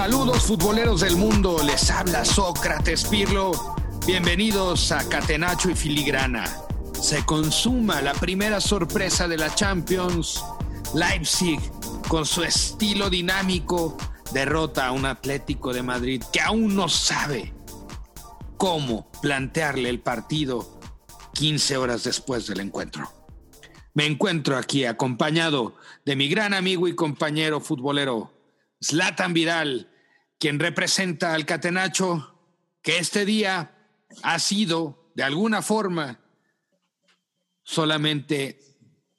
Saludos futboleros del mundo, les habla Sócrates Pirlo. Bienvenidos a Catenacho y Filigrana. Se consuma la primera sorpresa de la Champions. Leipzig, con su estilo dinámico, derrota a un Atlético de Madrid que aún no sabe cómo plantearle el partido 15 horas después del encuentro. Me encuentro aquí acompañado de mi gran amigo y compañero futbolero, Zlatan Vidal, quien representa al Catenacho, que este día ha sido, de alguna forma, solamente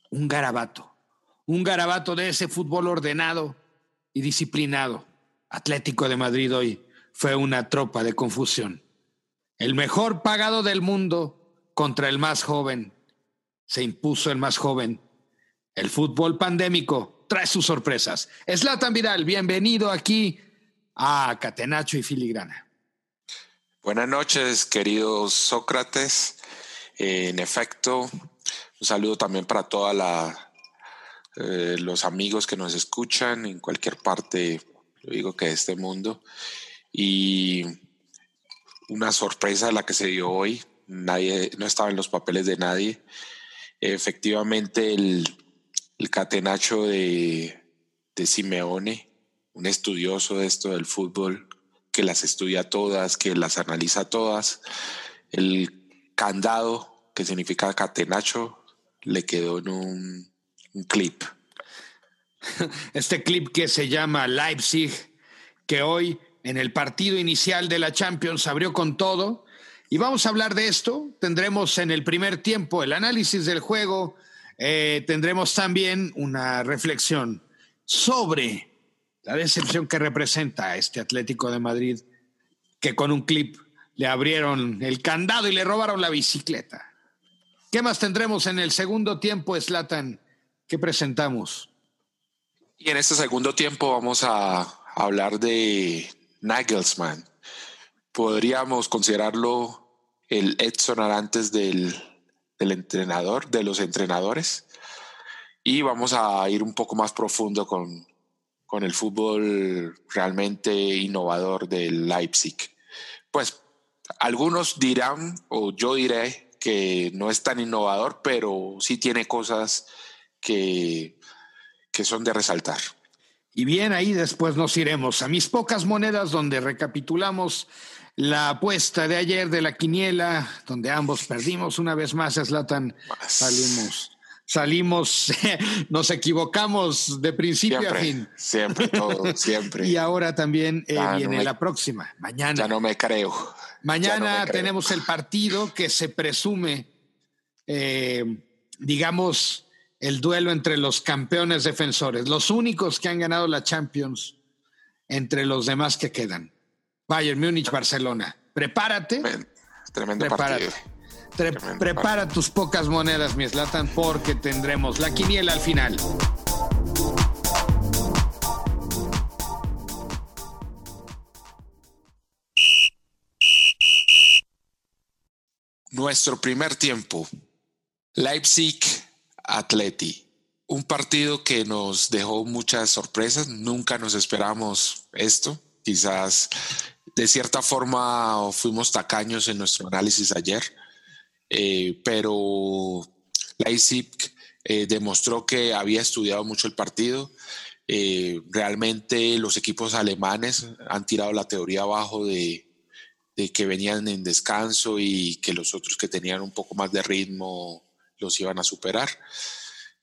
un garabato, un garabato de ese fútbol ordenado y disciplinado. Atlético de Madrid hoy fue una tropa de confusión. El mejor pagado del mundo contra el más joven. Se impuso el más joven. El fútbol pandémico trae sus sorpresas. Eslatan Vidal, bienvenido aquí a Catenacho y Filigrana. Buenas noches, queridos Sócrates. en efecto, un saludo también para todos eh, los amigos que nos escuchan en cualquier parte, digo que de este mundo. Y una sorpresa la que se dio hoy. Nadie, no estaba en los papeles de nadie. Efectivamente, el, catenacho de, de Simeone, un estudioso de esto del fútbol, que las estudia todas, que las analiza todas. El candado, que significa catenacho, le quedó en un, clip. Este clip que se llama Leipzig, que hoy en el partido inicial de la Champions abrió con todo. Y vamos a hablar de esto. Tendremos en el primer tiempo el análisis del juego. Eh, tendremos también una reflexión sobre la decepción que representa este Atlético de Madrid, que con un clip le abrieron el candado y le robaron la bicicleta. ¿Qué más tendremos en el segundo tiempo, Slatan? ¿Qué presentamos? Y en este segundo tiempo vamos a hablar de Nagelsmann. Podríamos considerarlo el Edson antes del, del entrenador, de los entrenadores. Y vamos a ir un poco más profundo con, con el fútbol realmente innovador del Leipzig. Pues algunos dirán, o yo diré, que no es tan innovador, pero sí tiene cosas que, que son de resaltar. Y bien, ahí después nos iremos a mis pocas monedas donde recapitulamos la apuesta de ayer de la quiniela, donde ambos perdimos una vez más, Slatan, salimos. Salimos, nos equivocamos de principio a fin. Siempre, todo, siempre. y ahora también eh, viene la próxima, mañana. Ya no me creo. Mañana tenemos el partido que se presume, eh, digamos, el duelo entre los campeones defensores, los únicos que han ganado la Champions entre los demás que quedan. Bayern Múnich, Barcelona. Prepárate. Tremendo partido. Prepara tus pocas monedas, mi Slatan, porque tendremos la quiniela al final. Nuestro primer tiempo. Leipzig Atleti. Un partido que nos dejó muchas sorpresas, nunca nos esperamos esto. Quizás de cierta forma fuimos tacaños en nuestro análisis ayer, eh, pero Leipzig eh, demostró que había estudiado mucho el partido. Eh, realmente los equipos alemanes han tirado la teoría abajo de, que venían en descanso y que los otros que tenían un poco más de ritmo los iban a superar.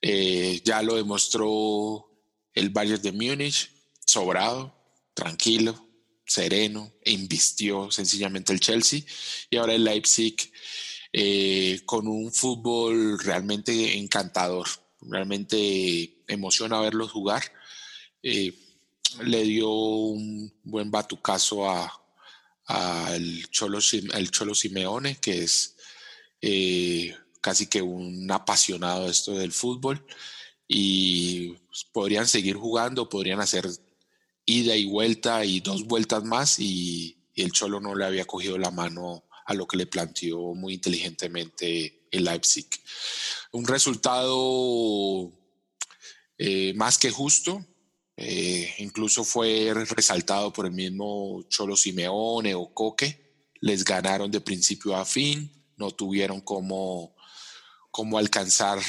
Eh, ya lo demostró el Bayern de Múnich, sobrado, tranquilo, sereno, e invistió sencillamente el Chelsea y ahora el Leipzig eh, con un fútbol realmente encantador, realmente emociona verlos jugar. Eh, le dio un buen batucazo al Cholo, el Cholo Simeone, que es casi que un apasionado de esto del fútbol y pues, podrían seguir jugando, podrían hacer ida y vuelta y dos vueltas más y, el Cholo no le había cogido la mano a lo que le planteó muy inteligentemente el Leipzig. Un resultado eh, más que justo, Eh, incluso fue resaltado por el mismo Cholo Simeone o Coque. Les ganaron de principio a fin, no tuvieron cómo, cómo alcanzar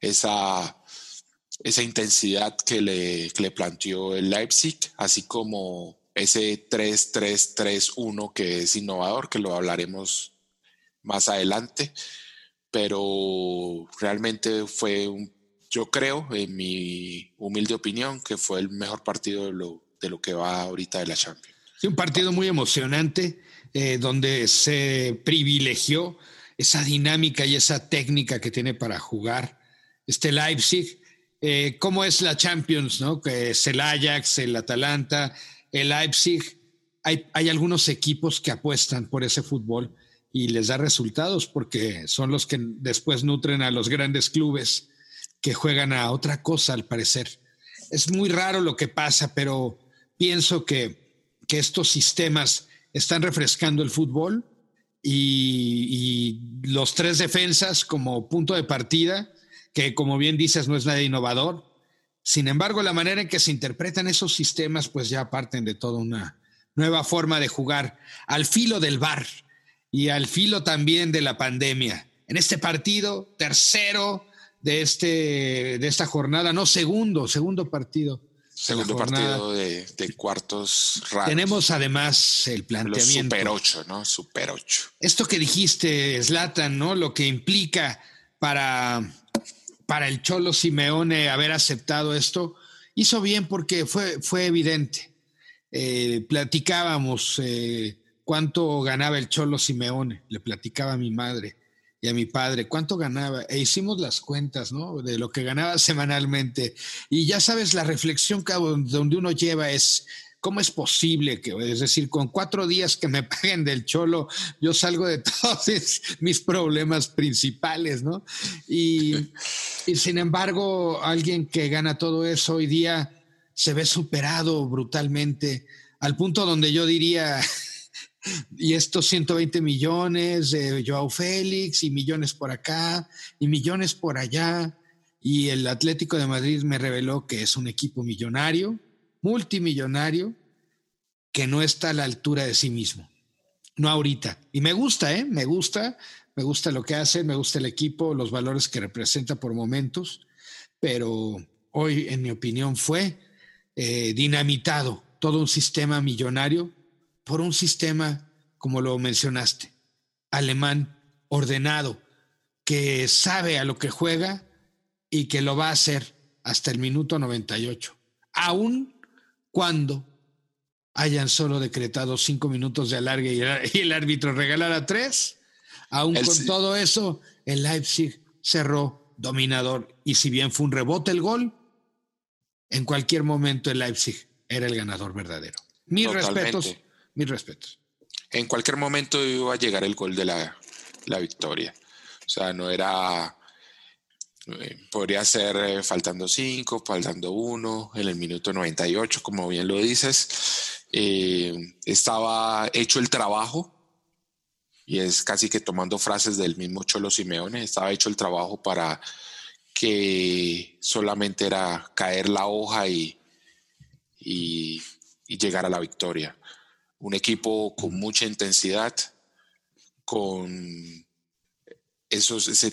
esa, esa intensidad que le, que le planteó el Leipzig, así como ese 3-3-3-1 que es innovador, que lo hablaremos más adelante, pero realmente fue un yo creo, en mi humilde opinión, que fue el mejor partido de lo, de lo que va ahorita de la Champions. Sí, un partido muy emocionante, eh, donde se privilegió esa dinámica y esa técnica que tiene para jugar este Leipzig. Eh, ¿Cómo es la Champions? ¿no? Que es el Ajax, el Atalanta, el Leipzig. Hay, hay algunos equipos que apuestan por ese fútbol y les da resultados porque son los que después nutren a los grandes clubes que juegan a otra cosa, al parecer. Es muy raro lo que pasa, pero pienso que, estos sistemas están refrescando el fútbol y, los tres defensas como punto de partida, que como bien dices no es nada innovador. Sin embargo, la manera en que se interpretan esos sistemas, pues ya parten de toda una nueva forma de jugar al filo del bar y al filo también de la pandemia. En este partido, tercero de, este, de esta jornada, no segundo, segundo partido. Segundo partido de, cuartos raros. Tenemos además el planteamiento. super 8, ¿no? Super 8. Esto que dijiste, Slatan, ¿no? Lo que implica para, para el Cholo Simeone haber aceptado esto, hizo bien porque fue, fue evidente. Eh, platicábamos eh, cuánto ganaba el Cholo Simeone, le platicaba a mi madre y a mi padre cuánto ganaba e hicimos las cuentas, ¿no? De lo que ganaba semanalmente. Y ya sabes, la reflexión que donde uno lleva es, ¿cómo es posible que, es decir, con cuatro días que me paguen del cholo, yo salgo de todos mis problemas principales, ¿no? Y, sin embargo, alguien que gana todo eso hoy día se ve superado brutalmente al punto donde yo diría, y estos 120 millones de Joao Félix y millones por acá y millones por allá. Y el Atlético de Madrid me reveló que es un equipo millonario, multimillonario, que no está a la altura de sí mismo. No ahorita. Y me gusta, ¿eh? Me gusta, me gusta lo que hace, me gusta el equipo, los valores que representa por momentos, pero hoy, en mi opinión, fue eh, dinamitado todo un sistema millonario por un sistema, como lo mencionaste, alemán ordenado, que sabe a lo que juega y que lo va a hacer hasta el minuto 98, aun cuando hayan solo decretado cinco minutos de alargue y el árbitro regalara tres, aun con todo eso, el Leipzig cerró dominador y si bien fue un rebote el gol, en cualquier momento el Leipzig era el ganador verdadero. Mis respetos mis respetos. En cualquier momento iba a llegar el gol de la, victoria. O sea, no era. Eh, podría ser eh, faltando cinco, faltando uno, en el minuto 98, como bien lo dices. Eh, estaba hecho el trabajo, y es casi que tomando frases del mismo Cholo Simeone, estaba hecho el trabajo para que solamente era caer la hoja y, y llegar a la victoria un equipo con mucha intensidad, con esos, ese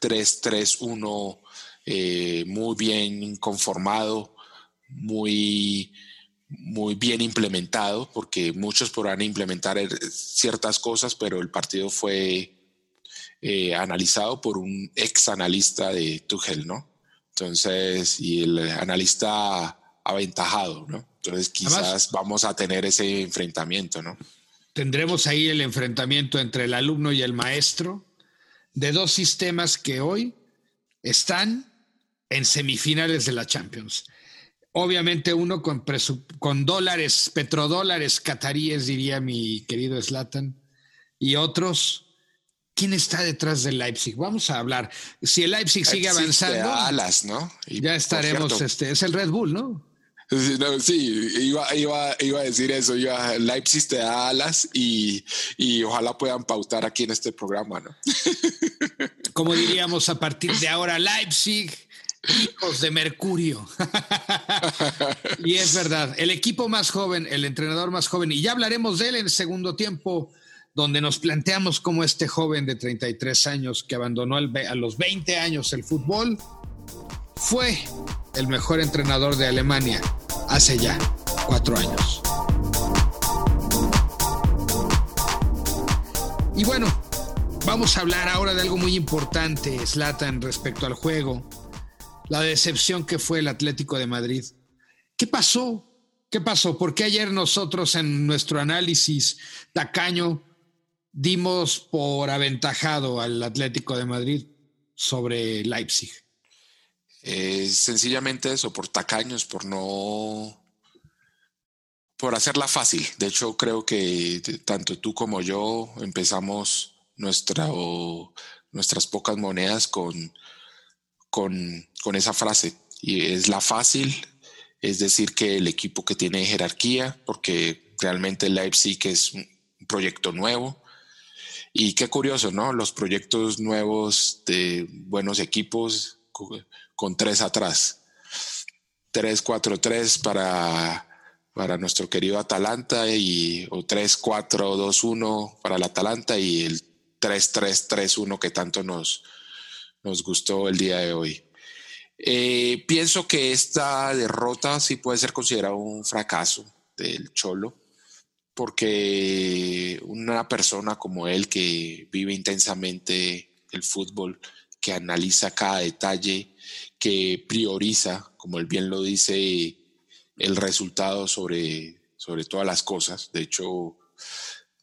3-3-3-1 eh, muy bien conformado, muy, muy bien implementado, porque muchos podrán implementar er, ciertas cosas, pero el partido fue eh, analizado por un ex analista de Tuchel, ¿no? Entonces, y el analista aventajado, ¿no? Entonces quizás vamos a tener ese enfrentamiento, ¿no? Tendremos ahí el enfrentamiento entre el alumno y el maestro de dos sistemas que hoy están en semifinales de la Champions. Obviamente uno con, con dólares, petrodólares cataríes, diría mi querido Slatan, y otros ¿Quién está detrás del Leipzig? Vamos a hablar. Si el Leipzig sigue avanzando, alas, ¿no? ya estaremos. este, es el Red Bull, ¿no? Sí, iba, iba, iba, a decir eso. Iba, Leipzig te da alas y, y, ojalá puedan pautar aquí en este programa, ¿no? Como diríamos a partir de ahora, Leipzig Hijos de Mercurio. y es verdad, el equipo más joven, el entrenador más joven, y ya hablaremos de él en el segundo tiempo, donde nos planteamos cómo este joven de 33 años que abandonó a los 20 años el fútbol, fue el mejor entrenador de Alemania hace ya cuatro años. Y bueno, vamos a hablar ahora de algo muy importante, Slatan, respecto al juego. La decepción que fue el Atlético de Madrid. ¿Qué pasó? ¿Qué pasó? ¿Por qué ayer nosotros en nuestro análisis tacaño dimos por aventajado al Atlético de Madrid sobre Leipzig? Sencillamente eso, por tacaños, por no por hacerla fácil. De hecho, creo que tanto tú como yo empezamos nuestra, nuestras pocas monedas con, con, con, esa frase. Y es la fácil, es decir, que el equipo que tiene jerarquía, porque realmente Leipzig es un proyecto nuevo. Y qué curioso, ¿no? Los proyectos nuevos de buenos equipos con tres atrás. 3-4-3 para, para nuestro querido Atalanta y, o 3-4-2-1 para el Atalanta y el 3-3-3-1 que tanto nos, nos gustó el día de hoy. Eh, pienso que esta derrota sí puede ser considerada un fracaso del Cholo, porque una persona como él que vive intensamente el fútbol, que analiza cada detalle, que prioriza, como él bien lo dice, el resultado sobre, sobre todas las cosas. De hecho,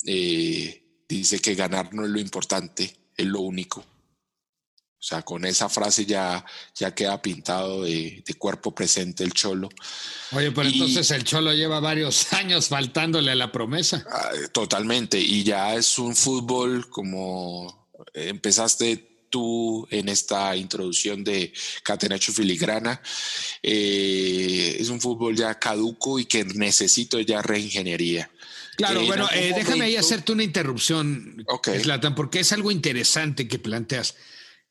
eh, dice que ganar no es lo importante, es lo único. O sea, con esa frase ya, ya queda pintado de, cuerpo presente el cholo. Oye, pero entonces el cholo lleva varios años faltándole a la promesa. Ah, totalmente. Y ya es un fútbol como empezaste tú en esta introducción de Catenacho Filigrana. Eh, es un fútbol ya caduco y que necesito ya reingeniería. Claro, bueno, eh, déjame ahí hacerte una interrupción, okay. porque es algo interesante que planteas.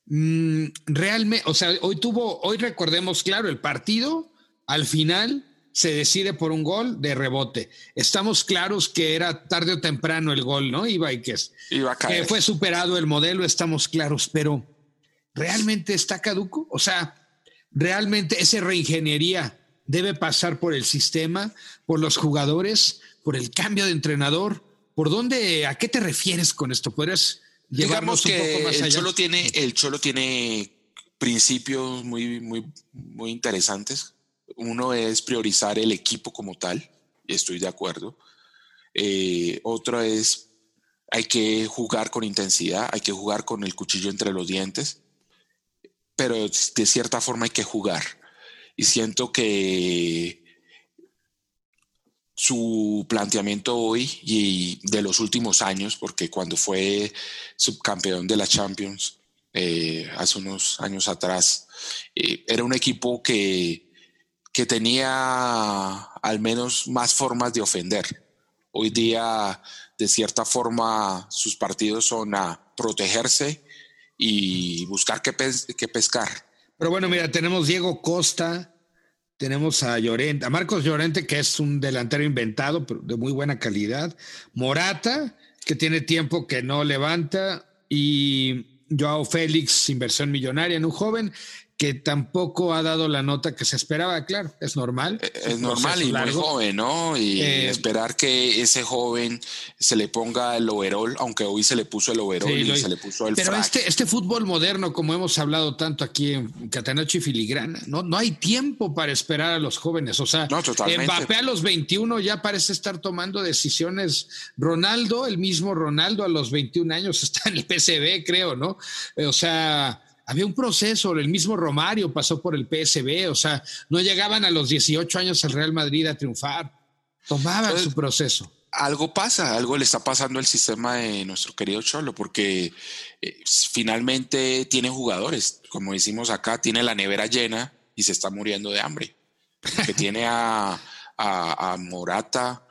Mm, realmente, o sea, hoy tuvo, hoy recordemos, claro, el partido al final se decide por un gol de rebote. Estamos claros que era tarde o temprano el gol, ¿no? Iba y que, Iba a caer. que fue superado el modelo, estamos claros, pero ¿realmente está caduco? O sea, ¿realmente esa reingeniería debe pasar por el sistema, por los jugadores, por el cambio de entrenador? ¿Por dónde, a qué te refieres con esto? ¿Podrías llevarnos un poco más allá? El Cholo tiene, el Cholo tiene principios muy, muy, muy interesantes uno es priorizar el equipo como tal, estoy de acuerdo. Eh, otro es, hay que jugar con intensidad, hay que jugar con el cuchillo entre los dientes, pero de cierta forma hay que jugar. Y siento que su planteamiento hoy y de los últimos años, porque cuando fue subcampeón de la Champions eh, hace unos años atrás, eh, era un equipo que que tenía al menos más formas de ofender. Hoy día, de cierta forma, sus partidos son a protegerse y buscar qué, pescar. Pero bueno, mira, tenemos Diego Costa, tenemos a Llorente, a Marcos Llorente, que es un delantero inventado, pero de muy buena calidad. Morata, que tiene tiempo que no levanta. Y Joao Félix, inversión millonaria en un joven que tampoco ha dado la nota que se esperaba, claro, es normal. Eh, es, normal y muy joven, ¿no? Y eh, esperar que ese joven se le ponga el overall, aunque hoy se le puso el overall y se le puso el Pero este, este fútbol moderno, como hemos hablado tanto aquí en Catanacho y Filigrana, ¿no? No hay tiempo para esperar a los jóvenes. O sea, no, Mbappé a los 21 ya parece estar tomando decisiones. Ronaldo, el mismo Ronaldo a los 21 años está en el PCB, creo, ¿no? O sea había un proceso, el mismo Romario pasó por el PSB, o sea, no llegaban a los 18 años al Real Madrid a triunfar, tomaban su proceso. Algo pasa, algo le está pasando al sistema de nuestro querido Cholo, porque eh, finalmente tiene jugadores, como decimos acá, tiene la nevera llena y se está muriendo de hambre. Que tiene a, a, Morata,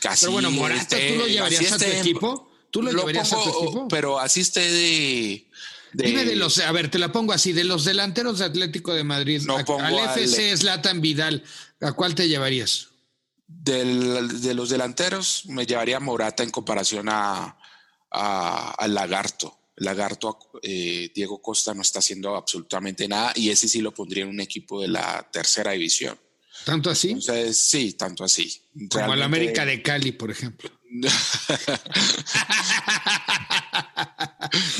casi. Pero bueno, Morata, ¿tú lo llevarías a tu equipo? ¿Tú lo, llevarías a tu equipo? Pero así esté de Dime de los, a ver, te la pongo así, de los delanteros de Atlético de Madrid, No pongo al al- FC Zlatan Vidal, ¿a cuál te llevarías? Del- de los delanteros me llevaría a Morata en comparación a, a- al Lagarto. El Lagarto, eh, Diego Costa no está haciendo absolutamente nada y ese sí lo pondría en un equipo de la tercera división. ¿Tanto así? Entonces, sí, tanto así. Como al Realmente- América de Cali, por ejemplo.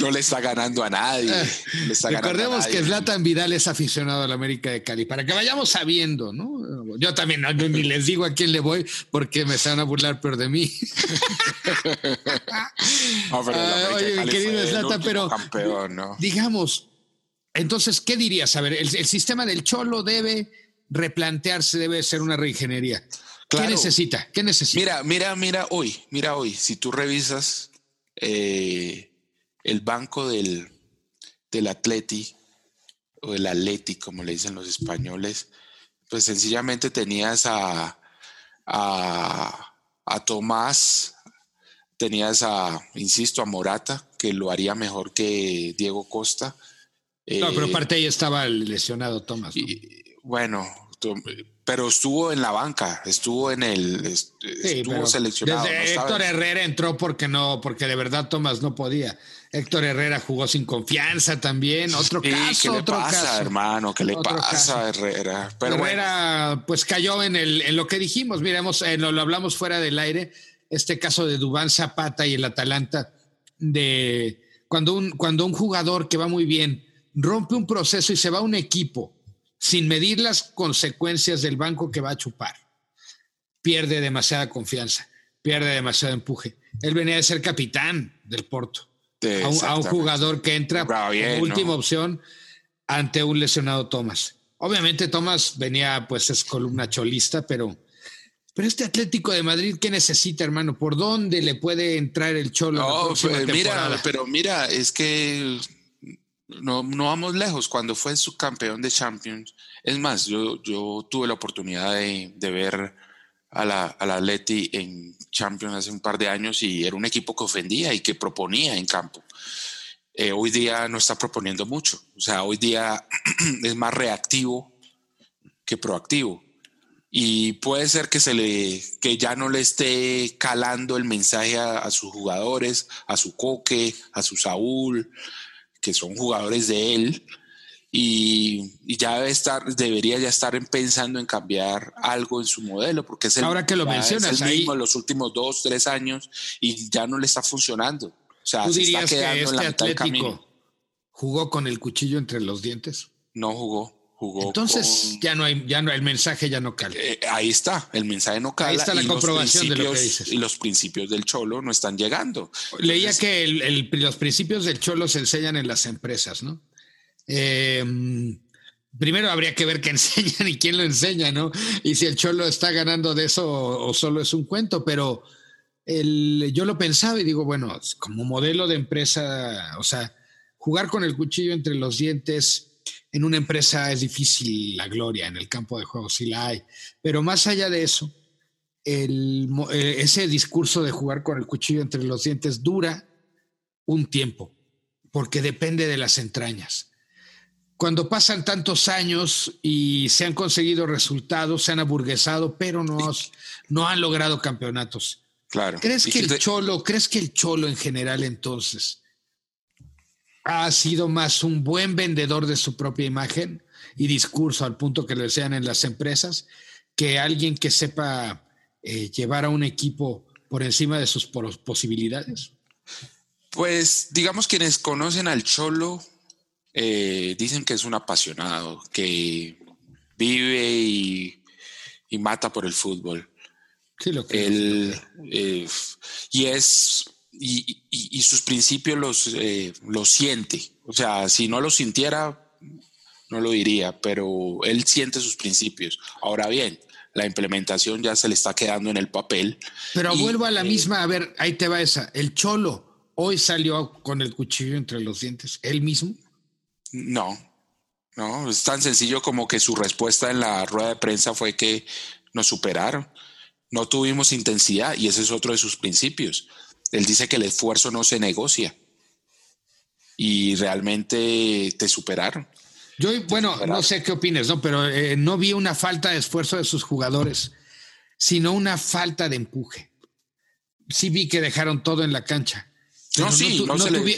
no le está ganando a nadie. le está a Recordemos nadie. que Zlatan Vidal es aficionado al América de Cali, para que vayamos sabiendo, ¿no? Yo también no, ni les digo a quién le voy porque me se van a burlar peor de mí. No, pero Ah, oye, mi querido Zlatan, pero- campeón, ¿no? Digamos, entonces, ¿qué dirías? A ver, el, el sistema del Cholo debe replantearse, debe ser una reingeniería. Claro. ¿Qué necesita? ¿Qué necesita? Mira, mira, mira hoy, mira hoy, si tú revisas eh, el banco del, del Atleti o el Atleti, como le dicen los españoles, pues sencillamente tenías a, a, a Tomás, tenías a, insisto, a Morata, que lo haría mejor que Diego Costa. no, pero Eh, aparte ahí estaba el lesionado Tomás. ¿no? y- bueno, pero estuvo en la banca, estuvo en el, Sí, estuvo seleccionado. desde ¿no? Héctor Herrera entró porque no, porque de verdad Tomás no podía. Héctor Herrera jugó sin confianza también. Otro Sí, caso, ¿qué le otro pasa, caso. hermano? ¿Qué le Otro pasa a. Herrera? Pero bueno, Herrera, pues cayó en, el, en lo que dijimos. Miremos, eh, lo, lo hablamos fuera del aire. Este caso de Dubán Zapata y el Atalanta, de cuando un, cuando un jugador que va muy bien rompe un proceso y se va a un equipo sin medir las consecuencias del banco que va a chupar, pierde demasiada confianza, pierde demasiado empuje. Él venía de ser capitán del Porto. De- A un, jugador que entra bien, como última ¿no? opción ante un lesionado Thomas. Obviamente Thomas venía, pues es columna cholista, pero, pero este Atlético de Madrid, ¿qué necesita, hermano? ¿Por dónde le puede entrar el Cholo? la No, pues, mira, pero mira, es que no, no vamos lejos. Cuando fue subcampeón de Champions, es más, yo, yo tuve la oportunidad de, de ver a la, a la Atleti en Champions hace un par de años y era un equipo que ofendía y que proponía en campo. Eh, hoy día no está proponiendo mucho. O sea, hoy día es más reactivo que proactivo. Y puede ser que se le, que ya no le esté calando el mensaje a, a sus jugadores, a su Coque, a su Saúl, que son jugadores de él, y, y ya debe estar, debería ya estar en- pensando en cambiar algo en su modelo, porque es el, Ahora que lo mencionas, es el ahí- mismo en los últimos dos, tres años, y ya no le está funcionando. O sea, ¿Tú se está quedando que en la este mitad del camino. Jugó con el cuchillo entre los dientes? No jugó, jugó. Entonces con- ya no hay, ya no, el mensaje ya no cala. Eh, ahí está, el mensaje no cala. Ahí está la y comprobación de lo que dices. Y los principios del cholo no están llegando. Leía Entonces, que el- el- los principios del cholo se enseñan en las empresas, ¿no? Eh, primero habría que ver qué enseñan y quién lo enseña, ¿no? Y si el cholo está ganando de eso o, solo es un cuento, pero el, yo lo pensaba y digo, bueno, como modelo de empresa, o sea, jugar con el cuchillo entre los dientes en una empresa es difícil la gloria, en el campo de juego sí la hay, pero más allá de eso, eh, ese discurso de jugar con el cuchillo entre los dientes dura un tiempo, porque depende de las entrañas. Cuando pasan tantos años y se han conseguido resultados, se han aburguesado, pero no, no han logrado campeonatos. Claro. ¿Crees que el Cholo, crees que el Cholo en general entonces ha sido más un buen vendedor de su propia imagen y discurso al punto que lo sean en las empresas que alguien que sepa eh, llevar a un equipo por encima de sus pos- posibilidades? Pues digamos quienes conocen al Cholo eh, dicen que es un apasionado, que vive y, y mata por el fútbol. Sí, lo que Él, eh, y es y, y- y sus principios los, eh, los siente. O sea, si no los sintiera, no lo diría, pero él siente sus principios. Ahora bien, la implementación ya se le está quedando en el papel. Pero Y, vuelvo a la eh, misma, a ver, ahí te va esa. El Cholo hoy salió con el cuchillo entre los dientes, él mismo. No, no, es tan sencillo como que su respuesta en la rueda de prensa fue que nos superaron. No tuvimos intensidad y ese es otro de sus principios. Él dice que el esfuerzo no se negocia. y realmente te superaron. Yo, bueno, no sé qué opines, ¿no? Pero eh, no vi una falta de esfuerzo de sus jugadores, sino una falta de empuje. Sí vi que dejaron todo en la cancha. No, sí,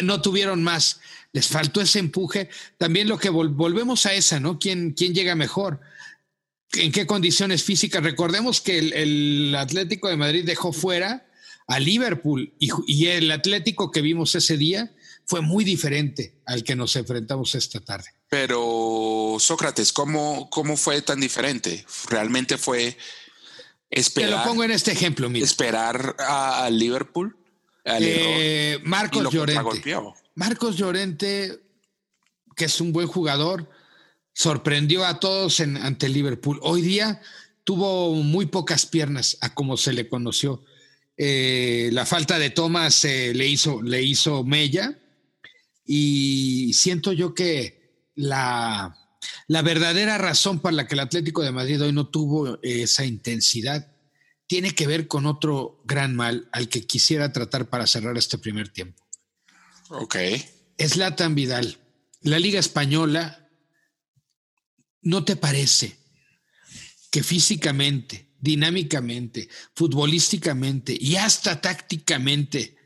no, tuvieron más. Les faltó ese empuje. También lo que volvemos a esa, ¿no? ¿Quién, ¿Quién llega mejor? ¿En qué condiciones físicas? Recordemos que el, Atlético de Madrid dejó fuera a Liverpool y, y el Atlético que vimos ese día fue muy diferente al que nos enfrentamos esta tarde. Pero Sócrates, ¿cómo, cómo fue tan diferente? Realmente fue esperar. Te lo pongo en este ejemplo, mira. Esperar a, Liverpool. Eh, Marcos Llorente. Marcos Llorente, que es un buen jugador, sorprendió a todos ante Liverpool. Hoy día tuvo muy pocas piernas a como se le conoció. Eh, la falta de tomas eh, le, hizo, le hizo mella y siento yo que la, la verdadera razón para la que el Atlético de Madrid hoy no tuvo esa intensidad tiene que ver con otro gran mal al que quisiera tratar para cerrar este primer tiempo. Ok. Es Latan Vidal. La Liga Española, ¿no te parece que físicamente, dinámicamente, futbolísticamente y hasta tácticamente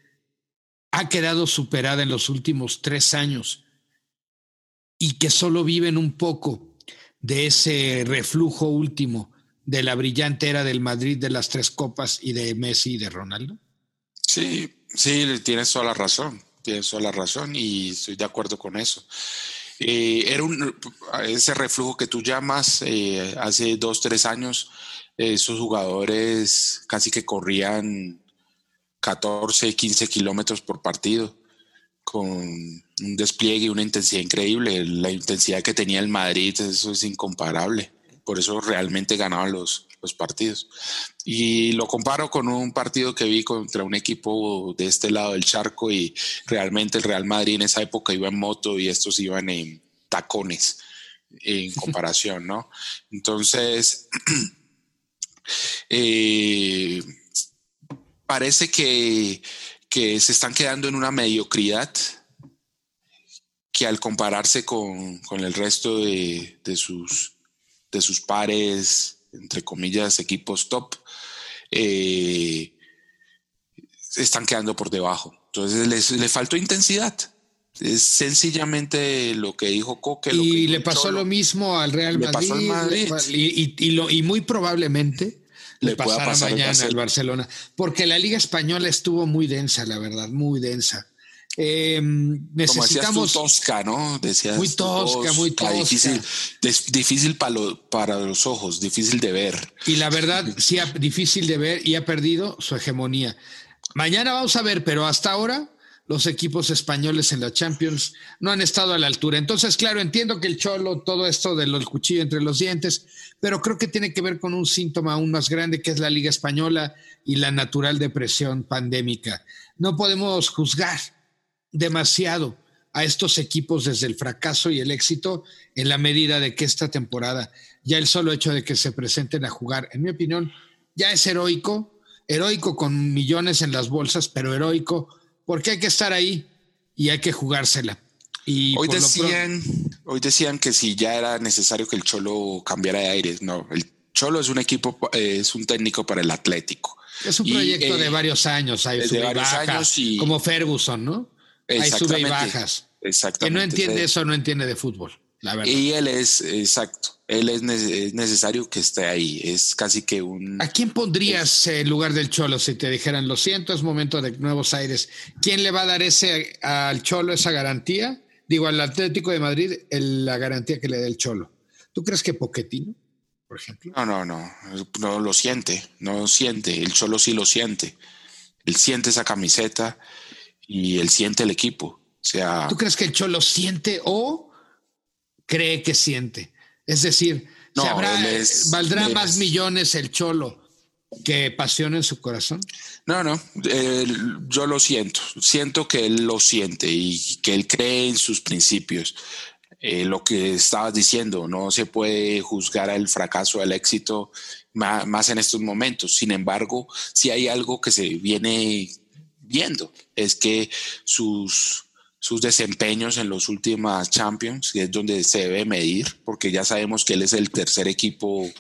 ha quedado superada en los últimos tres años y que solo viven un poco de ese reflujo último de la brillante era del Madrid de las tres copas y de Messi y de Ronaldo? Sí, sí, tienes toda la razón, tienes la razón y estoy de acuerdo con eso. Eh, era un, ese reflujo que tú llamas eh, hace dos, tres años, esos jugadores casi que corrían 14, 15 kilómetros por partido, con un despliegue y una intensidad increíble. La intensidad que tenía el Madrid, eso es incomparable. Por eso realmente ganaban los, los partidos. Y lo comparo con un partido que vi contra un equipo de este lado del charco y realmente el Real Madrid en esa época iba en moto y estos iban en tacones en comparación, ¿no? Entonces, eh, parece que, se están quedando en una mediocridad que al compararse con, el resto de, sus, de sus pares, entre comillas, equipos top, eh, están quedando por debajo. Entonces les, le faltó intensidad. Es sencillamente lo que dijo Coque. y le pasó lo mismo al Real Madrid. y, muy probablemente le pasará mañana al Barcelona. Porque la Liga Española estuvo muy densa, la verdad, muy densa. Eh, necesitamos. Como tosca, ¿no? Decías muy tosca, muy tosca. Difícil, difícil para, para los ojos, difícil de ver. Y la verdad, sí, difícil de ver y ha perdido su hegemonía. Mañana vamos a ver, pero hasta ahora los equipos españoles en la Champions no han estado a la altura. Entonces, claro, entiendo que el cholo, todo esto del cuchillo entre los dientes, pero creo que tiene que ver con un síntoma aún más grande que es la Liga Española y la natural depresión pandémica. No podemos juzgar demasiado a estos equipos desde el fracaso y el éxito en la medida de que esta temporada, ya el solo hecho de que se presenten a jugar, en mi opinión, ya es heroico, heroico con millones en las bolsas, pero heroico porque hay que estar ahí y hay que jugársela. Y hoy decían, hoy decían que si ya era necesario que el Cholo cambiara de aires, no, el Cholo es un equipo, eh, es un técnico para el Atlético. Es un proyecto de eh, varios años, hay de varios años y, como Ferguson, ¿no? Hay sube y bajas. Exactamente. Que no entiende eso, no entiende de fútbol, la verdad. Y él es, exacto, él es, necesario que esté ahí. Es casi que un. ¿A quién pondrías en lugar del Cholo si te dijeran, lo siento, es momento de nuevos aires? ¿Quién le va a dar ese al Cholo esa garantía? Digo, al Atlético de Madrid, la garantía que le da el Cholo. ¿Tú crees que Poquetino, por ejemplo? No, no, no. No lo siente. No lo siente. El Cholo sí lo siente. Él siente esa camiseta y él siente el equipo. O sea. ¿Tú crees que el Cholo siente o cree que siente? Es decir, ¿valdrá más millones el cholo que pasión en su corazón? No, no, yo lo siento, siento que él lo siente y que él cree en sus principios. Eh, lo que estabas diciendo, no se puede juzgar el fracaso, el éxito más, más, en estos momentos. Sin embargo, si hay algo que se viene viendo, es que sus sus desempeños en los últimos Champions, y es donde se debe medir, porque ya sabemos que él es el tercer equipo,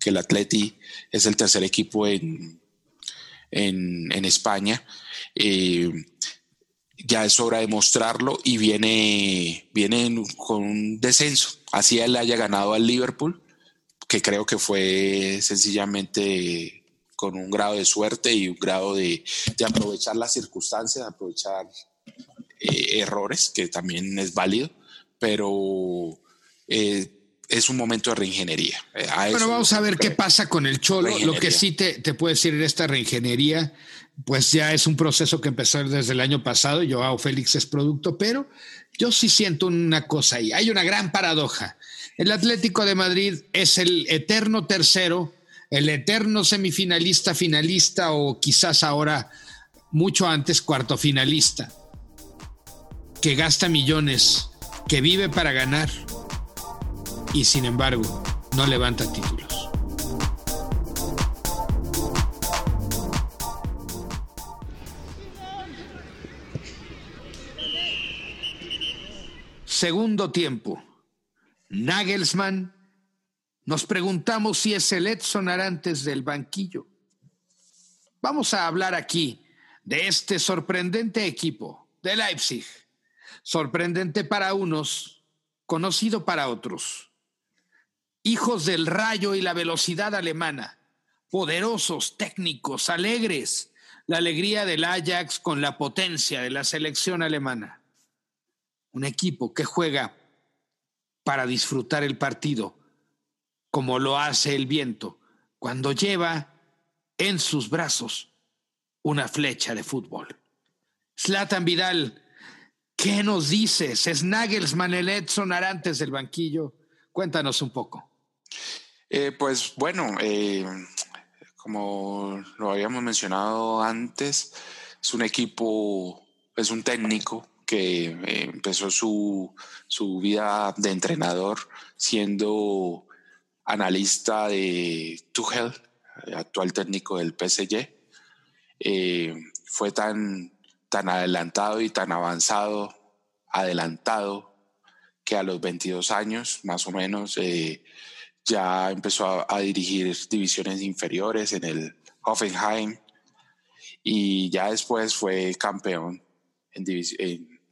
que el Atleti es el tercer equipo en, en, España. Eh, ya es hora de mostrarlo y viene, viene con un descenso. Así él haya ganado al Liverpool, que creo que fue sencillamente con un grado de suerte y un grado de, aprovechar las circunstancias, aprovechar eh, errores, que también es válido, pero eh, es un momento de reingeniería. bueno, vamos a ver qué pasa con el Cholo. Lo que sí te, te puedo decir en esta reingeniería pues ya es un proceso que empezó desde el año pasado. Joao Félix es producto, pero yo sí siento una cosa ahí. Hay una gran paradoja. El Atlético de Madrid es el eterno tercero, el eterno semifinalista, finalista o quizás ahora mucho antes cuarto finalista, que gasta millones, que vive para ganar y sin embargo no levanta títulos. Segundo tiempo. Nagelsmann. Nos preguntamos si es el Edson Arantes del banquillo. Vamos a hablar aquí de este sorprendente equipo de Leipzig. Sorprendente para unos, conocido para otros. Hijos del rayo y la velocidad alemana. Poderosos, técnicos, alegres. La alegría del Ajax con la potencia de la selección alemana un equipo que juega para disfrutar el partido, como lo hace el viento, cuando lleva en sus brazos una flecha de fútbol. Slatan Vidal, ¿qué nos dices? ¿Es Nagelsmann el Edson Arantes del banquillo? Cuéntanos un poco. Eh, pues bueno, eh, como lo habíamos mencionado antes, es un equipo, es un técnico que eh, empezó su, vida de entrenador siendo analista de Tuchel, actual técnico del PSG. Eh, fue tan, tan adelantado y tan avanzado, adelantado, que a los 22 años más o menos eh, ya empezó a, dirigir divisiones inferiores en el Hoffenheim y ya después fue campeón en,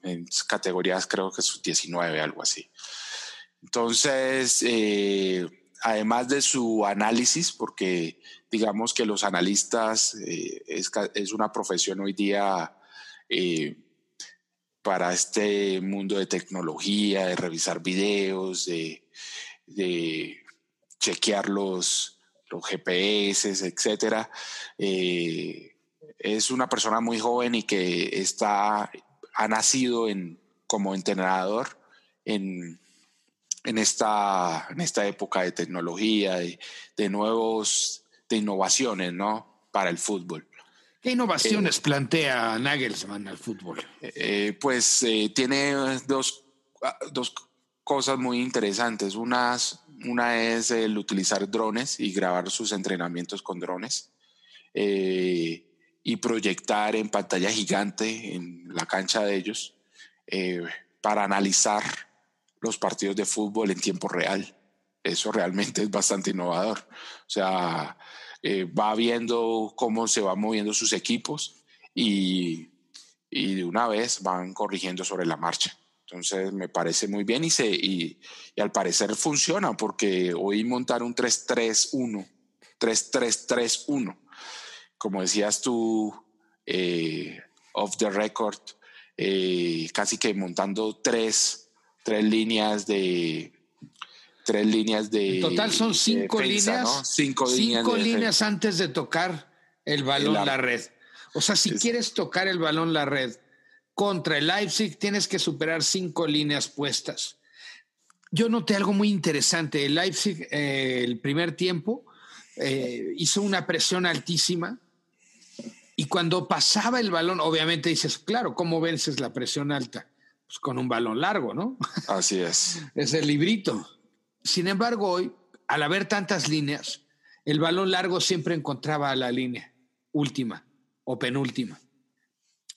en categorías creo que es 19, algo así. Entonces, eh, además de su análisis, porque digamos que los analistas eh, es, una profesión hoy día eh, para este mundo de tecnología, de revisar videos, de, chequear los, GPS, etcétera. es una persona muy joven y que está ha nacido como entrenador en, en, esta, en esta época de tecnología, de, nuevos, de innovaciones, ¿no? Para el fútbol. ¿Qué innovaciones eh, plantea Nagelsmann al fútbol? Eh, pues eh, tiene dos, dos, cosas muy interesantes. Una, una es el utilizar drones y grabar sus entrenamientos con drones y proyectar en pantalla gigante en la cancha de ellos eh, para analizar los partidos de fútbol en tiempo real. Eso realmente es bastante innovador. O sea, eh, va viendo cómo se van moviendo sus equipos y, y, de una vez van corrigiendo sobre la marcha. Entonces me parece muy bien y, se, y, y al parecer funciona porque hoy montar un 3-3-1, 3-3-3-1 como decías tú, eh, off the record, eh, casi que montando tres, tres líneas de tres líneas de. En total son cinco líneas. Cinco, líneas, antes de tocar el balón la, red. O sea, si quieres tocar el balón la red contra el Leipzig, tienes que superar cinco líneas puestas. Yo noté algo muy interesante. El Leipzig, eh, el primer tiempo, hizo una presión altísima y cuando pasaba el balón, obviamente dices, claro, ¿cómo vences la presión alta? Pues con un balón largo, ¿no? Así es. es el librito. Sin embargo, hoy, al haber tantas líneas, el balón largo siempre encontraba a la línea última o penúltima.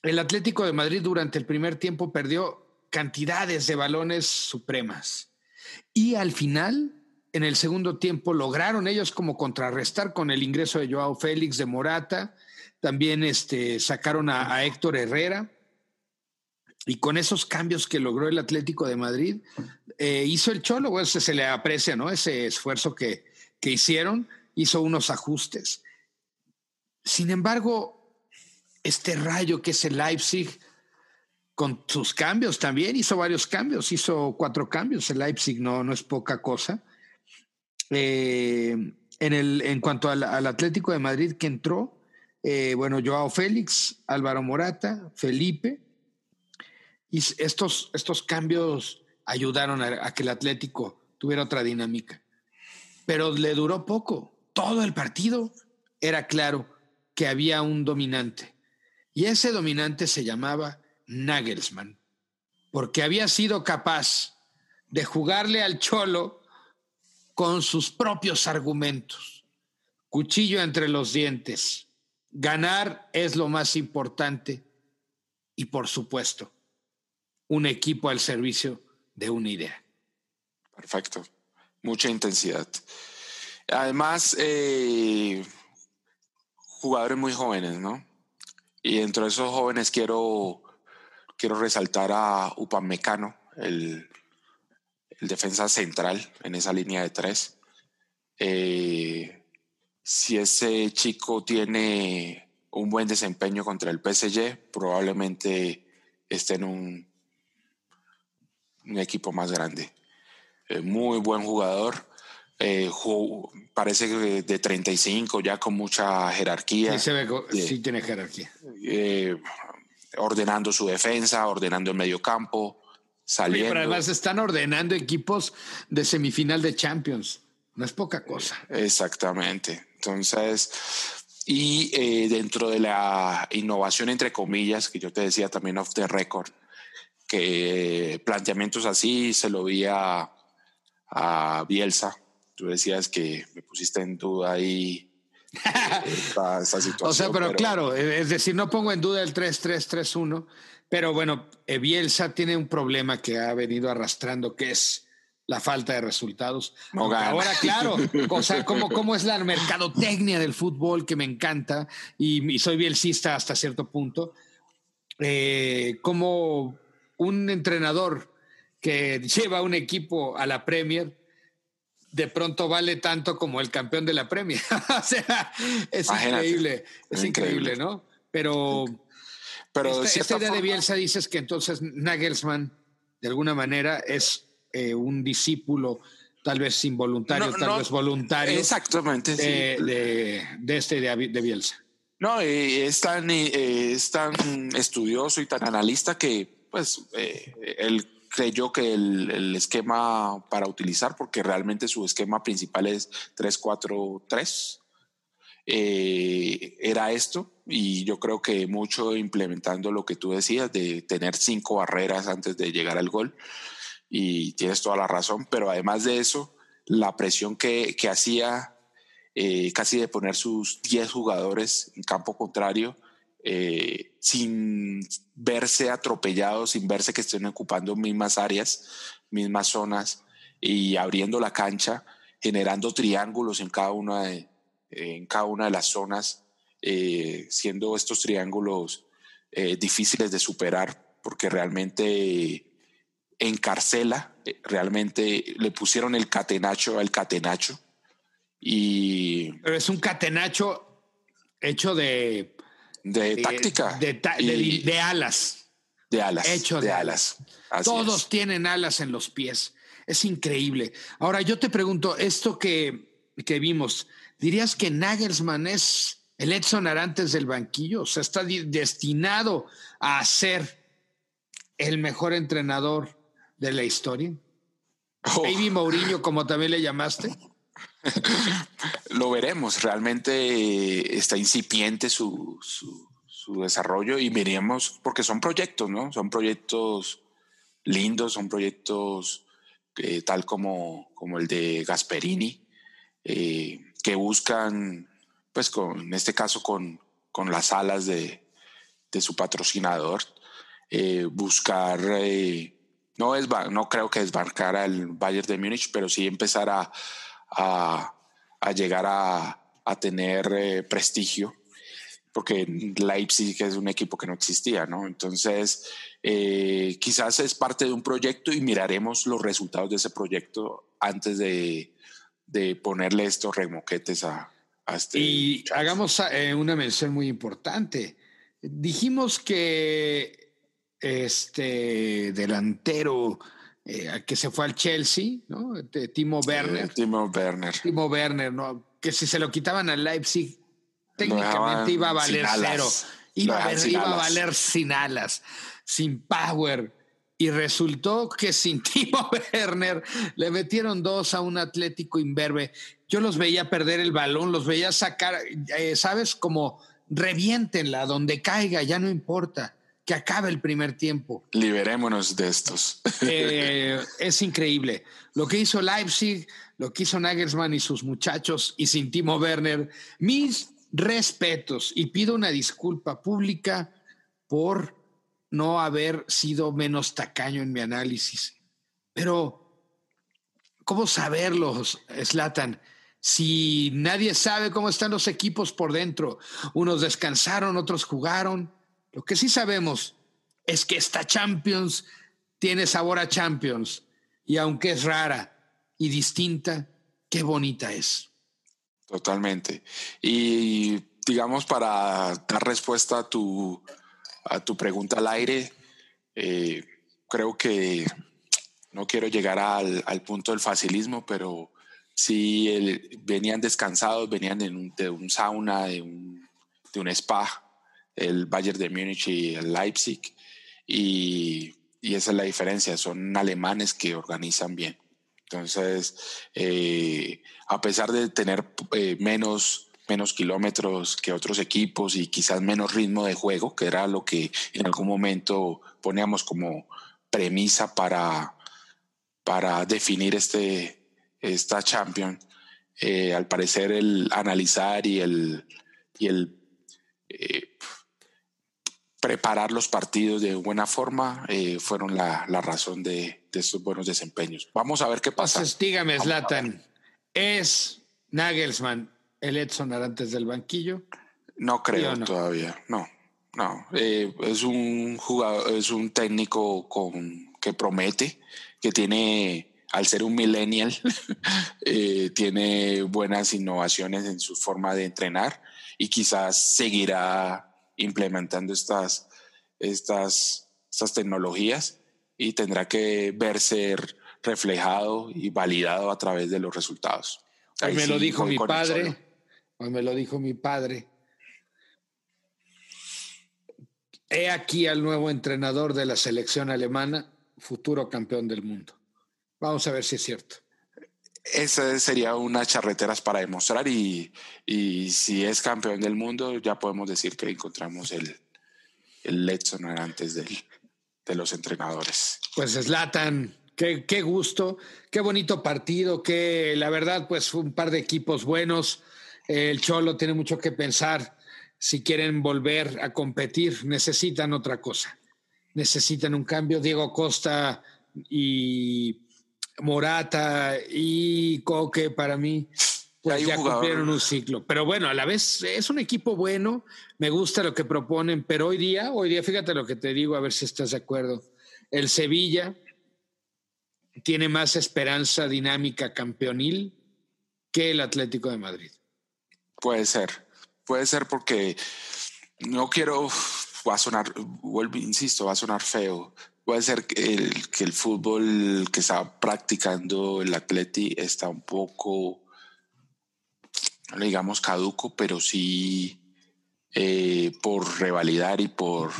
el Atlético de Madrid durante el primer tiempo perdió cantidades de balones supremas. Y al final, en el segundo tiempo, lograron ellos como contrarrestar con el ingreso de Joao Félix de Morata. También este, sacaron a, Héctor Herrera. Y con esos cambios que logró el Atlético de Madrid, eh, hizo el Cholo, bueno, se, le aprecia, ¿no? Ese esfuerzo que, que hicieron, hizo unos ajustes. Sin embargo, este rayo que es el Leipzig, con sus cambios también, hizo varios cambios, hizo cuatro cambios. El Leipzig no, no es poca cosa. Eh, en, el, en cuanto al, Atlético de Madrid que entró, eh, bueno, Joao Félix, Álvaro Morata, Felipe, y estos, estos cambios ayudaron a, que el Atlético tuviera otra dinámica. Pero le duró poco. Todo el partido era claro que había un dominante. Y ese dominante se llamaba Nagelsmann, porque había sido capaz de jugarle al Cholo con sus propios argumentos. Cuchillo entre los dientes. Ganar es lo más importante y, por supuesto, un equipo al servicio de una idea. Perfecto. Mucha intensidad. Además, eh, jugadores muy jóvenes, ¿no? Y dentro de esos jóvenes quiero, quiero resaltar a Upamecano, el, el defensa central en esa línea de tres. Eh, si ese chico tiene un buen desempeño contra el PSG, probablemente esté en un, un equipo más grande. Eh, muy buen jugador. Eh, parece que de 35, ya con mucha jerarquía. Sí, sí tiene jerarquía. ordenando su defensa, ordenando el medio campo, saliendo. pero además están ordenando equipos de semifinal de Champions. No es poca cosa. Exactamente. Entonces, y eh, dentro de la innovación, entre comillas, que yo te decía también off the record, que planteamientos así se lo vi a, Bielsa. Tú decías que me pusiste en duda ahí esta, situación. O sea, pero, claro, es decir, no pongo en duda el 3-3-3-1, pero bueno, eh, Bielsa tiene un problema que ha venido arrastrando, que es la falta de resultados. Ahora, claro, o sea, cómo, cómo es la mercadotecnia del fútbol que me encanta y, soy bielcista hasta cierto punto. Eh, como un entrenador que lleva un equipo a la Premier de pronto vale tanto como el campeón de la Premier. o sea, es increíble, es increíble, ¿no? Pero pero esta, idea de Bielsa dices que entonces Nagelsmann, de alguna manera, es eh, un discípulo, tal vez involuntario, tal vez voluntario. Exactamente. De, de, esta idea de Bielsa. No, eh, es, tan, eh, es tan estudioso y tan analista que, pues, él creyó que el, el, esquema para utilizar, porque realmente su esquema principal es 3-4-3 eh, era esto. Y yo creo que mucho implementando lo que tú decías de tener cinco barreras antes de llegar al gol. Y tienes toda la razón, pero además de eso, la presión que, que hacía eh, casi de poner sus 10 jugadores en campo contrario eh, sin verse atropellados, sin verse que estén ocupando mismas áreas, mismas zonas y abriendo la cancha, generando triángulos en cada una de, en cada una de las zonas, eh, siendo estos triángulos eh, difíciles de superar porque realmente encarcela, eh, realmente le pusieron el catenacho al catenacho. Y Pero es un catenacho hecho de... De táctica. De, de, alas. De alas. Hecho de, alas. Todos tienen alas en los pies. Es increíble. Ahora yo te pregunto, esto que, que vimos, ¿Dirías que Nagelsmann es el Edson Arantes del banquillo? O sea, está destinado a ser el mejor entrenador de la historia. Oh. Baby Mourinho, como también le llamaste. Lo veremos. Realmente está incipiente su, desarrollo y miremos, porque son proyectos, ¿no? Son proyectos lindos, son proyectos eh, tal como, como el de Gasperini. Eh, que buscan, pues con, en este caso con, con las alas de, de su patrocinador, eh, buscar, eh, no, es, no creo que desbarcar al Bayern de Múnich, pero sí empezar a, a, llegar a, a tener eh, prestigio, porque Leipzig es un equipo que no existía, ¿no? Entonces, quizás es parte de un proyecto y miraremos los resultados de ese proyecto antes de, de ponerle estos remoquetes a, este. Y hagamos una mención muy importante. Dijimos que este delantero eh, que se fue al Chelsea, ¿no? Timo Werner. Timo Werner. Timo Werner, ¿no? Que si se lo quitaban al Leipzig, técnicamente iba a valer cero. Iba, a, iba a valer sin alas, sin power. Y resultó que sin Timo Werner le metieron dos a un Atlético imberbe. Yo los veía perder el balón, los veía sacar, eh, ¿sabes? Como reviéntenla donde caiga, ya no importa, que acabe el primer tiempo. Liberémonos de estos. Eh, es increíble. Lo que hizo Leipzig, lo que hizo Nagelsmann y sus muchachos y sin Timo Werner, mis respetos y pido una disculpa pública por no haber sido menos tacaño en mi análisis. Pero, ¿cómo saberlo, Slatan? si nadie sabe cómo están los equipos por dentro. Unos descansaron, otros jugaron. Lo que sí sabemos es que esta Champions tiene sabor a Champions y aunque es rara y distinta, qué bonita es. Totalmente. Y digamos, para dar respuesta a tu, a tu pregunta al aire, eh, creo que no quiero llegar al, al punto del facilismo, pero sí venían descansados, venían de un sauna, de un, de un, spa, el Bayern de Múnich y el Leipzig, y, y, esa es la diferencia, son alemanes que organizan bien. Entonces, eh, a pesar de tener eh, menos, menos kilómetros que otros equipos y quizás menos ritmo de juego, que era lo que en algún momento poníamos como premisa para, para definir este, esta Champion, eh, al parecer el analizar y el, y el preparar los partidos de buena forma eh, fueron la, razón de, estos buenos desempeños. Vamos a ver qué pasa. Entonces, dígame, Zlatan, ¿es Nagelsmann el Edson antes del banquillo? No creo todavía, no. No, es un jugador, es un técnico con, que promete, que tiene al ser un millennial, eh, tiene buenas innovaciones en su forma de entrenar y quizás seguirá implementando estas, estas, estas tecnologías y tendrá que verse reflejado y validado a través de los resultados. Hoy me lo dijo mi padre, hoy me lo dijo mi padre. He aquí al nuevo entrenador de la selección alemana, futuro campeón del mundo. Vamos a ver si es cierto. Esa sería unas charreteras para demostrar y, si es campeón del mundo ya podemos decir que encontramos el, el Letson antes de los entrenadores. Pues Slatan, qué, qué gusto, qué bonito partido, que la verdad pues un par de equipos buenos. El Cholo tiene mucho que pensar. Si quieren volver a competir, necesitan otra cosa. Necesitan un cambio. Diego Costa y Morata y Coque para mí pues ya cumplieron un ciclo. Pero bueno, a la vez es un equipo bueno, me gusta lo que proponen, pero hoy día, hoy día, fíjate lo que te digo, a ver si estás de acuerdo. El Sevilla tiene más esperanza dinámica campeonil que el Atlético de Madrid. Puede ser, puede ser porque no quiero, va a sonar, vuelvo, insisto, va a sonar feo, puede ser que el, que el fútbol que está practicando el Atleti está un poco, digamos, caduco, pero sí eh, por revalidar y por,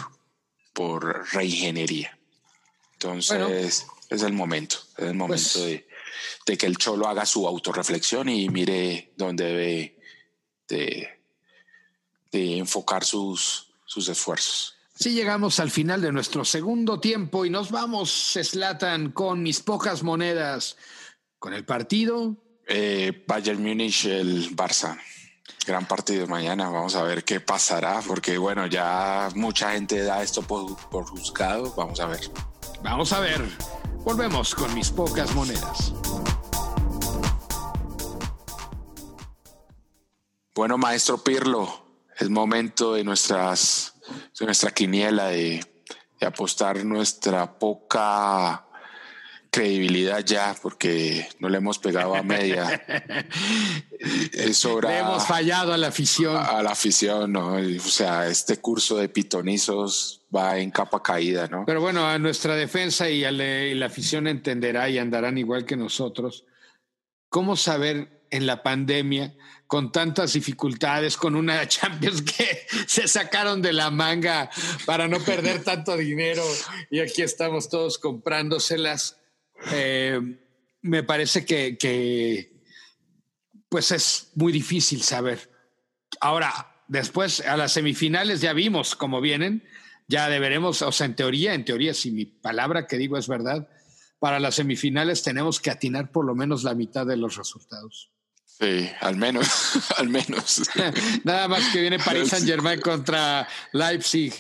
por reingeniería. Entonces, es el momento, es el momento pues de, de, que el Cholo haga su autorreflexión y mire dónde debe de, de enfocar sus, sus esfuerzos. Sí, llegamos al final de nuestro segundo tiempo y nos vamos, Slatan, con mis pocas monedas. Con el partido. Eh, Bayern Múnich, el Barça. Gran partido mañana, vamos a ver qué pasará, porque bueno, ya mucha gente da esto por, por juzgado, vamos a ver. Vamos a ver, volvemos con mis pocas monedas. Bueno, maestro Pirlo, es momento de nuestras nuestra quiniela de, de apostar nuestra poca credibilidad ya, porque no le hemos pegado a media. es hora. hemos fallado a la afición. A, la afición, ¿no? O sea, este curso de pitonizos va en capa caída, ¿no? Pero bueno, a nuestra defensa y, a la afición entenderá y andarán igual que nosotros. ¿Cómo saber en la pandemia, con tantas dificultades, con una Champions que se sacaron de la manga para no perder tanto dinero y aquí estamos todos comprándoselas? Eh, me parece que, pues es muy difícil saber. Ahora, después a las semifinales ya vimos cómo vienen, ya deberemos, o sea, en teoría, en teoría, si mi palabra que digo es verdad, para las semifinales tenemos que atinar por lo menos la mitad de los resultados. Sí, al menos, al menos. Nada más que viene París Saint Germain contra Leipzig.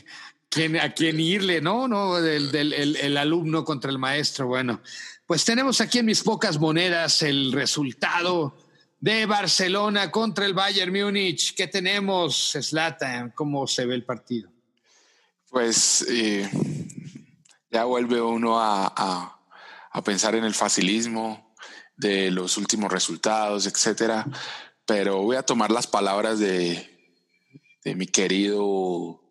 a quién irle, ¿no? No, del, el, alumno contra el maestro. Bueno, pues tenemos aquí en mis pocas monedas el resultado de Barcelona contra el Bayern Múnich. ¿Qué tenemos, Slatan? ¿Cómo se ve el partido? Pues eh, ya vuelve uno a, pensar en el facilismo de los últimos resultados, etcétera. Pero voy a tomar las palabras de, de mi querido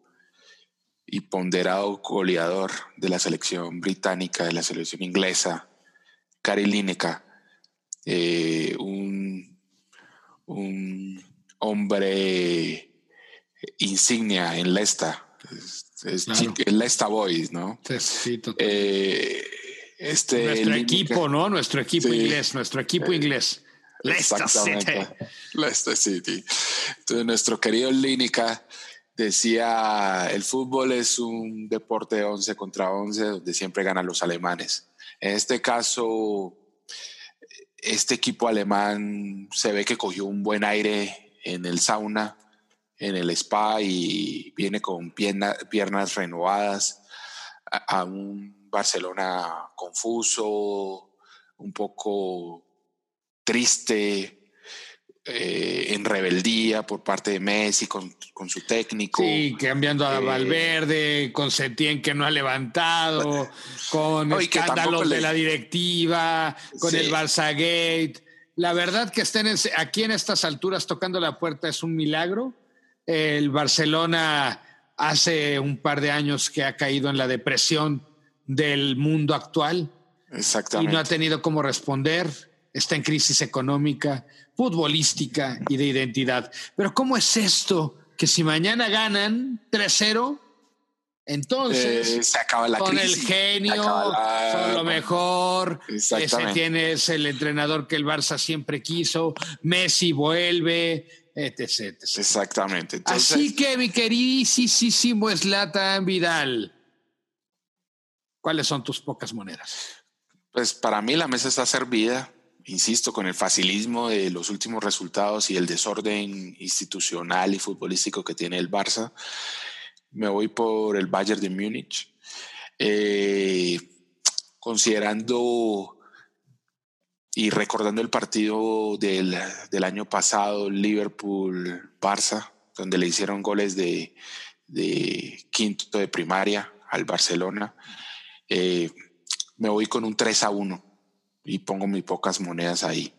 y ponderado goleador de la selección británica, de la selección inglesa, Gary Lineker, eh, un, hombre insignia en Leicester, es, Leicester Boys, ¿no? Sí, eh, este nuestro equipo, ¿no? Nuestro equipo inglés, nuestro equipo eh, inglés. Leicester City. Leicester City. Entonces, nuestro querido Lineker decía, el fútbol es un deporte de 11 contra 11 donde siempre ganan los alemanes. En este caso, este equipo alemán se ve que cogió un buen aire en el sauna, en el spa y viene con piernas renovadas a, un Barcelona confuso, un poco triste, eh, en rebeldía por parte de Messi con, su técnico. Sí, cambiando a eh, Valverde, con Setién que no ha levantado, con escándalos de la directiva, con el Barça Gate. La verdad que estén aquí en estas alturas tocando la puerta es un milagro. El Barcelona hace un par de años que ha caído en la depresión del mundo actual. Exactamente. Y no ha tenido cómo responder. Está en crisis económica futbolística y de identidad. Pero ¿cómo es esto? Que si mañana ganan 3-0, entonces eh, se acaba la con el genio, son lo mejor, ese tiene es el entrenador que el Barça siempre quiso, Messi vuelve, etc. Exactamente. Así que mi queridísimo Slatan Vidal, ¿cuáles son tus pocas monedas? Pues para mí la mesa está servida insisto, con el facilismo de los últimos resultados y el desorden institucional y futbolístico que tiene el Barça, me voy por el Bayern de Múnich. Eh, considerando y recordando el partido del, año pasado, Liverpool-Barça, donde le hicieron goles de, quinto de primaria al Barcelona, eh, me voy con un 3 a 1 y pongo mis pocas monedas ahí.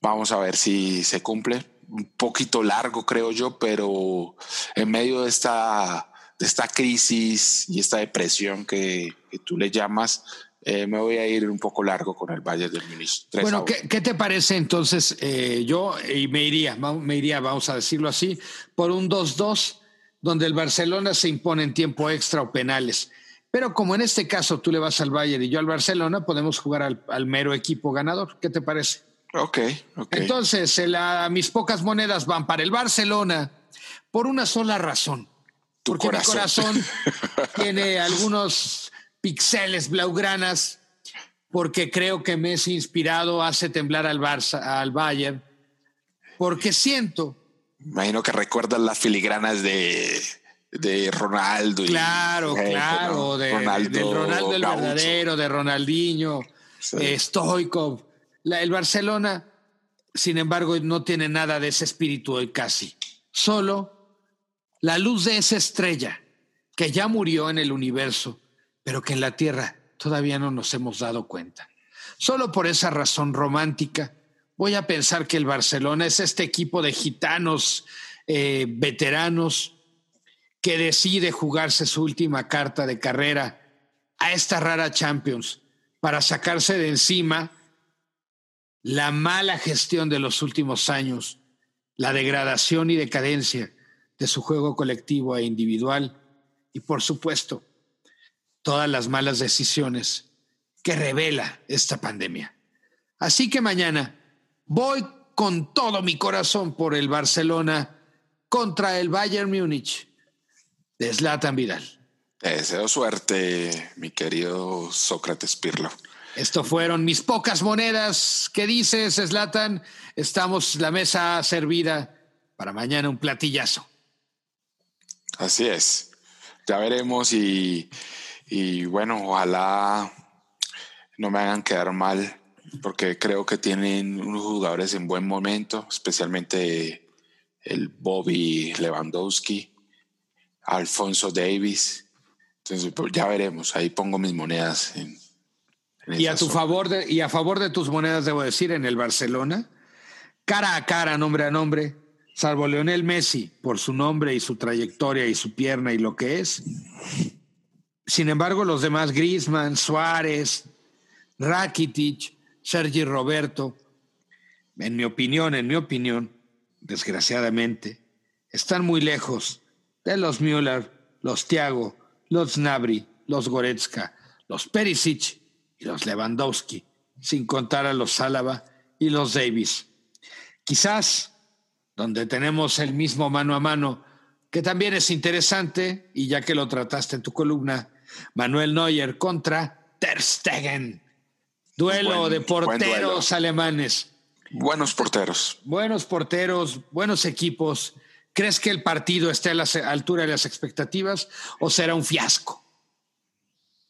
Vamos a ver si se cumple. Un poquito largo, creo yo, pero en medio de esta, de esta crisis y esta depresión que, tú le llamas, eh, me voy a ir un poco largo con el Valle del Ministro. Bueno, ¿qué, te parece entonces? Eh, yo y me iría, me iría, vamos a decirlo así, por un 2-2, donde el Barcelona se impone en tiempo extra o penales. Pero como en este caso tú le vas al Bayern y yo al Barcelona, podemos jugar al, mero equipo ganador. ¿Qué te parece? Ok, ok. Entonces, mis pocas monedas van para el Barcelona por una sola razón. porque mi corazón tiene algunos pixeles blaugranas, porque creo que Messi inspirado hace temblar al Barça, al Bayern, porque siento Imagino que recuerdas las filigranas de, de Ronaldo. Claro, claro, de Ronaldo, el verdadero, de Ronaldinho, Stoikov. el Barcelona, sin embargo, no tiene nada de ese espíritu hoy casi. Solo la luz de esa estrella que ya murió en el universo, pero que en la Tierra todavía no nos hemos dado cuenta. Solo por esa razón romántica, voy a pensar que el Barcelona es este equipo de gitanos eh, veteranos que decide jugarse su última carta de carrera a esta rara Champions para sacarse de encima la mala gestión de los últimos años, la degradación y decadencia de su juego colectivo e individual y por supuesto todas las malas decisiones que revela esta pandemia. Así que mañana voy con todo mi corazón por el Barcelona contra el Bayern Múnich de Zlatan Vidal. Te deseo suerte, mi querido Sócrates Pirlo. Esto fueron mis pocas monedas. ¿Qué dices, Zlatan? Estamos la mesa servida para mañana un platillazo. Así es ya veremos y, bueno, ojalá no me hagan quedar mal porque creo que tienen unos jugadores en buen momento, especialmente el Bobby Lewandowski, Alfonso Davis. Entonces, pues, ya veremos, ahí pongo mis monedas. y a tu favor de, y a favor de tus monedas, debo decir, en el Barcelona, cara a cara, nombre a nombre, salvo Leonel Messi, por su nombre y su trayectoria y su pierna y lo que es. Sin embargo, los demás, Griezmann, Suárez, Rakitic, Sergi Roberto, en mi opinión, en mi opinión, desgraciadamente, están muy lejos de los Müller, los Thiago, los Nabri, los Goretzka, los Perisic y los Lewandowski, sin contar a los Álava y los Davis. Quizás donde tenemos el mismo mano a mano, que también es interesante, y ya que lo trataste en tu columna, Manuel Neuer contra Ter Stegen. Duelo de porteros alemanes. Buenos porteros. Buenos porteros, buenos equipos. ¿Crees que el partido esté a la altura de las expectativas o será un fiasco?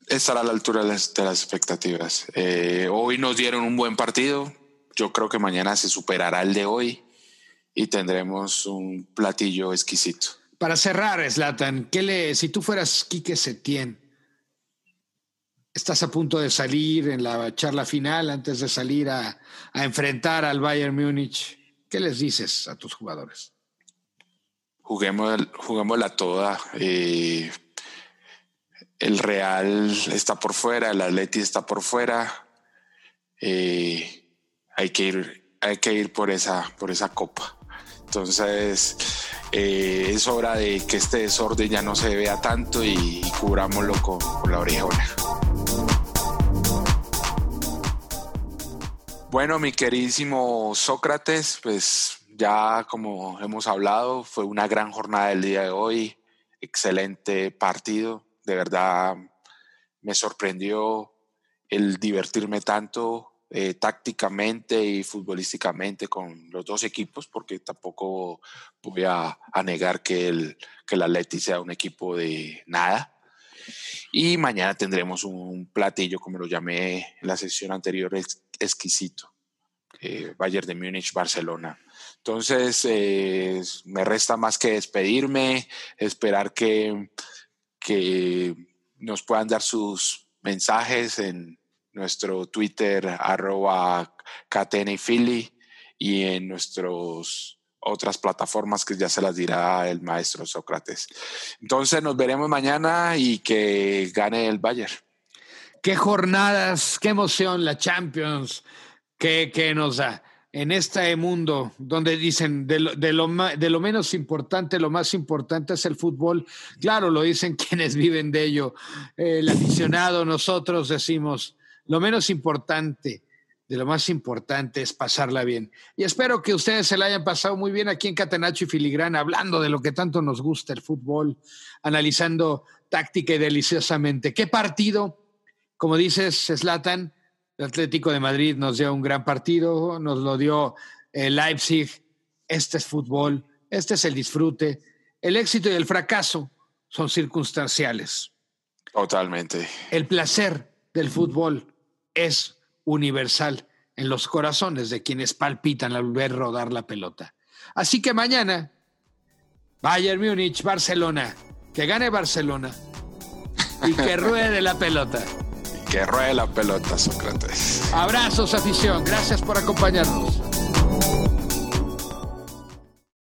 Estará a la altura de las, expectativas. Eh, hoy nos dieron un buen partido. Yo creo que mañana se superará el de hoy y tendremos un platillo exquisito. Para cerrar, Slatan, ¿qué le, si tú fueras Quique Setién, estás a punto de salir en la charla final antes de salir a, enfrentar al Bayern Múnich, ¿qué les dices a tus jugadores? Juguemos, juguémosla toda. Eh, el Real está por fuera, el Atleti está por fuera. Eh, hay que ir, hay que ir por esa, por esa copa. Entonces eh, es hora de que este desorden ya no se vea tanto y, cubrámoslo con, la orejona. Bueno, mi queridísimo Sócrates, pues ya como hemos hablado, fue una gran jornada el día de hoy, excelente partido, de verdad me sorprendió el divertirme tanto, eh, tácticamente y futbolísticamente con los dos equipos, porque tampoco voy a, negar que el, que el sea un equipo de nada. Y mañana tendremos un platillo, como lo llamé en la sesión anterior, exquisito. Eh, Bayern de Múnich, Barcelona. Entonces, eh, me resta más que despedirme, esperar que, que nos puedan dar sus mensajes en, nuestro Twitter arroba Philly y en nuestras otras plataformas que ya se las dirá el maestro Sócrates. Entonces nos veremos mañana y que gane el Bayern. Qué jornadas, qué emoción la Champions, que, que nos da en este mundo donde dicen de lo, de, lo, de lo, menos importante, lo más importante es el fútbol. Claro, lo dicen quienes viven de ello. El aficionado, nosotros decimos, lo menos importante de lo más importante es pasarla bien. Y espero que ustedes se la hayan pasado muy bien aquí en Catenacho y Filigrana, hablando de lo que tanto nos gusta el fútbol, analizando táctica y deliciosamente. ¿Qué partido? Como dices, Slatan, el Atlético de Madrid nos dio un gran partido, nos lo dio el Leipzig. Este es fútbol este es el disfrute. El éxito y el fracaso son circunstanciales. Totalmente. El placer del fútbol es universal en los corazones de quienes palpitan al ver rodar la pelota. Así que mañana, Bayern Múnich, Barcelona, que gane Barcelona y que ruede la pelota. Que ruede la pelota, Sócrates. Abrazos, afición. Gracias por acompañarnos.